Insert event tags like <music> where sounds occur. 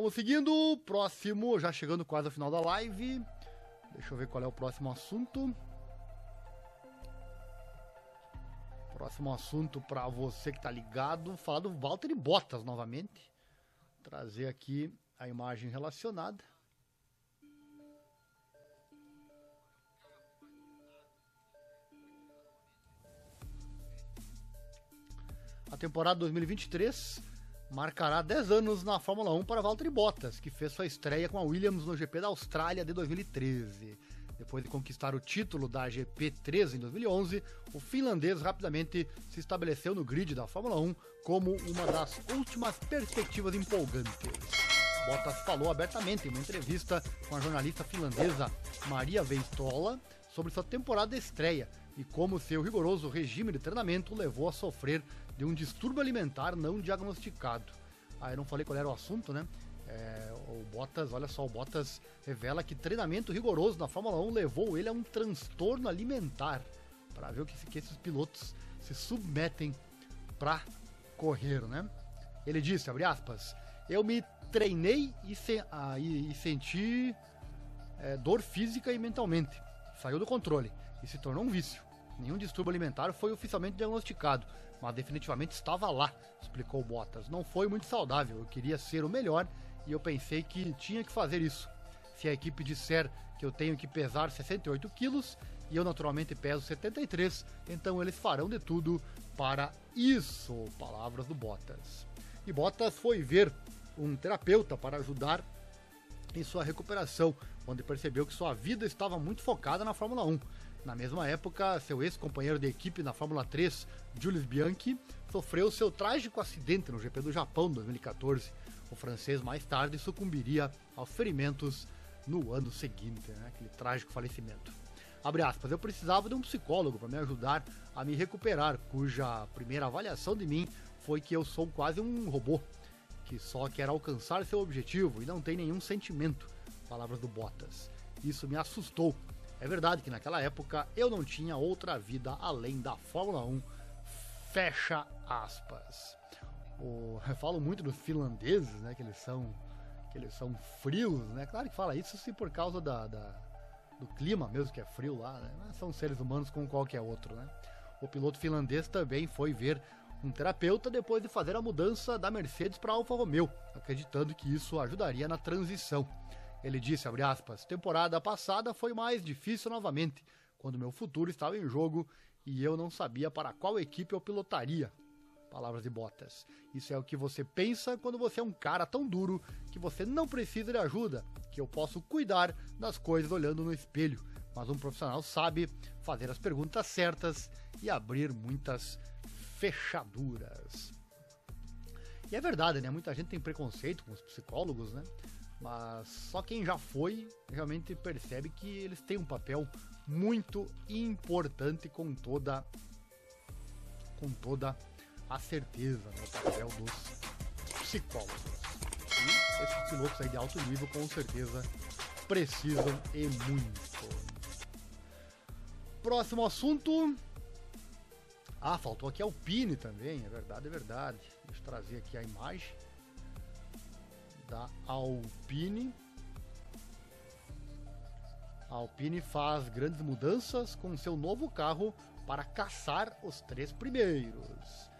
Vamos seguindo, próximo, já chegando quase ao final da live. Deixa eu ver qual é o próximo assunto. Próximo assunto para você que tá ligado, falar do Walter Bottas novamente. Trazer aqui a imagem relacionada. A temporada 2023 marcará 10 anos na Fórmula 1 para Valtteri Bottas, que fez sua estreia com a Williams no GP da Austrália de 2013. Depois de conquistar o título da GP3 em 2011, o finlandês rapidamente se estabeleceu no grid da Fórmula 1 como uma das últimas perspectivas empolgantes. Bottas falou abertamente em uma entrevista com a jornalista finlandesa Maria Veistola sobre sua temporada de estreia e como seu rigoroso regime de treinamento levou a sofrer de um distúrbio alimentar não diagnosticado. Ah, eu não falei qual era o assunto, né? É, o Bottas, olha só, o Bottas revela que treinamento rigoroso na Fórmula 1 levou ele a um transtorno alimentar. Para ver o que, que esses pilotos se submetem para correr, né? Ele disse, abre aspas, eu me treinei e, se, ah, e, e senti é, dor física e mentalmente. Saiu do controle e se tornou um vício. Nenhum distúrbio alimentar foi oficialmente diagnosticado, mas definitivamente estava lá, explicou Bottas. Não foi muito saudável, eu queria ser o melhor e eu pensei que tinha que fazer isso. Se a equipe disser que eu tenho que pesar 68 quilos e eu naturalmente peso 73, então eles farão de tudo para isso. Palavras do Bottas. E Bottas foi ver um terapeuta para ajudar em sua recuperação, onde percebeu que sua vida estava muito focada na Fórmula 1. Na mesma época, seu ex-companheiro de equipe na Fórmula 3, Jules Bianchi, sofreu seu trágico acidente no GP do Japão em 2014. O francês mais tarde sucumbiria aos ferimentos no ano seguinte, né? aquele trágico falecimento. Abre aspas, eu precisava de um psicólogo para me ajudar a me recuperar, cuja primeira avaliação de mim foi que eu sou quase um robô, que só quer alcançar seu objetivo e não tem nenhum sentimento. Palavras do Bottas. Isso me assustou é verdade que naquela época eu não tinha outra vida além da Fórmula 1. Fecha aspas. O, <laughs> eu falo muito dos finlandeses, né? Que eles são, que eles são frios, né? Claro que fala isso sim por causa da, da do clima mesmo que é frio lá, né? Mas são seres humanos como qualquer outro, né? O piloto finlandês também foi ver um terapeuta depois de fazer a mudança da Mercedes para a Alfa Romeo, acreditando que isso ajudaria na transição. Ele disse, aspas, temporada passada foi mais difícil novamente, quando meu futuro estava em jogo e eu não sabia para qual equipe eu pilotaria. Palavras de Bottas. Isso é o que você pensa quando você é um cara tão duro que você não precisa de ajuda, que eu posso cuidar das coisas olhando no espelho. Mas um profissional sabe fazer as perguntas certas e abrir muitas fechaduras. E é verdade, né? Muita gente tem preconceito com os psicólogos, né? Mas só quem já foi realmente percebe que eles têm um papel muito importante com toda com toda a certeza, né, o papel dos psicólogos. E esses pilotos aí de alto nível com certeza precisam e muito. Próximo assunto. Ah, faltou aqui a Alpine também, é verdade, é verdade. Deixa eu trazer aqui a imagem da Alpine. A Alpine faz grandes mudanças com seu novo carro para caçar os três primeiros.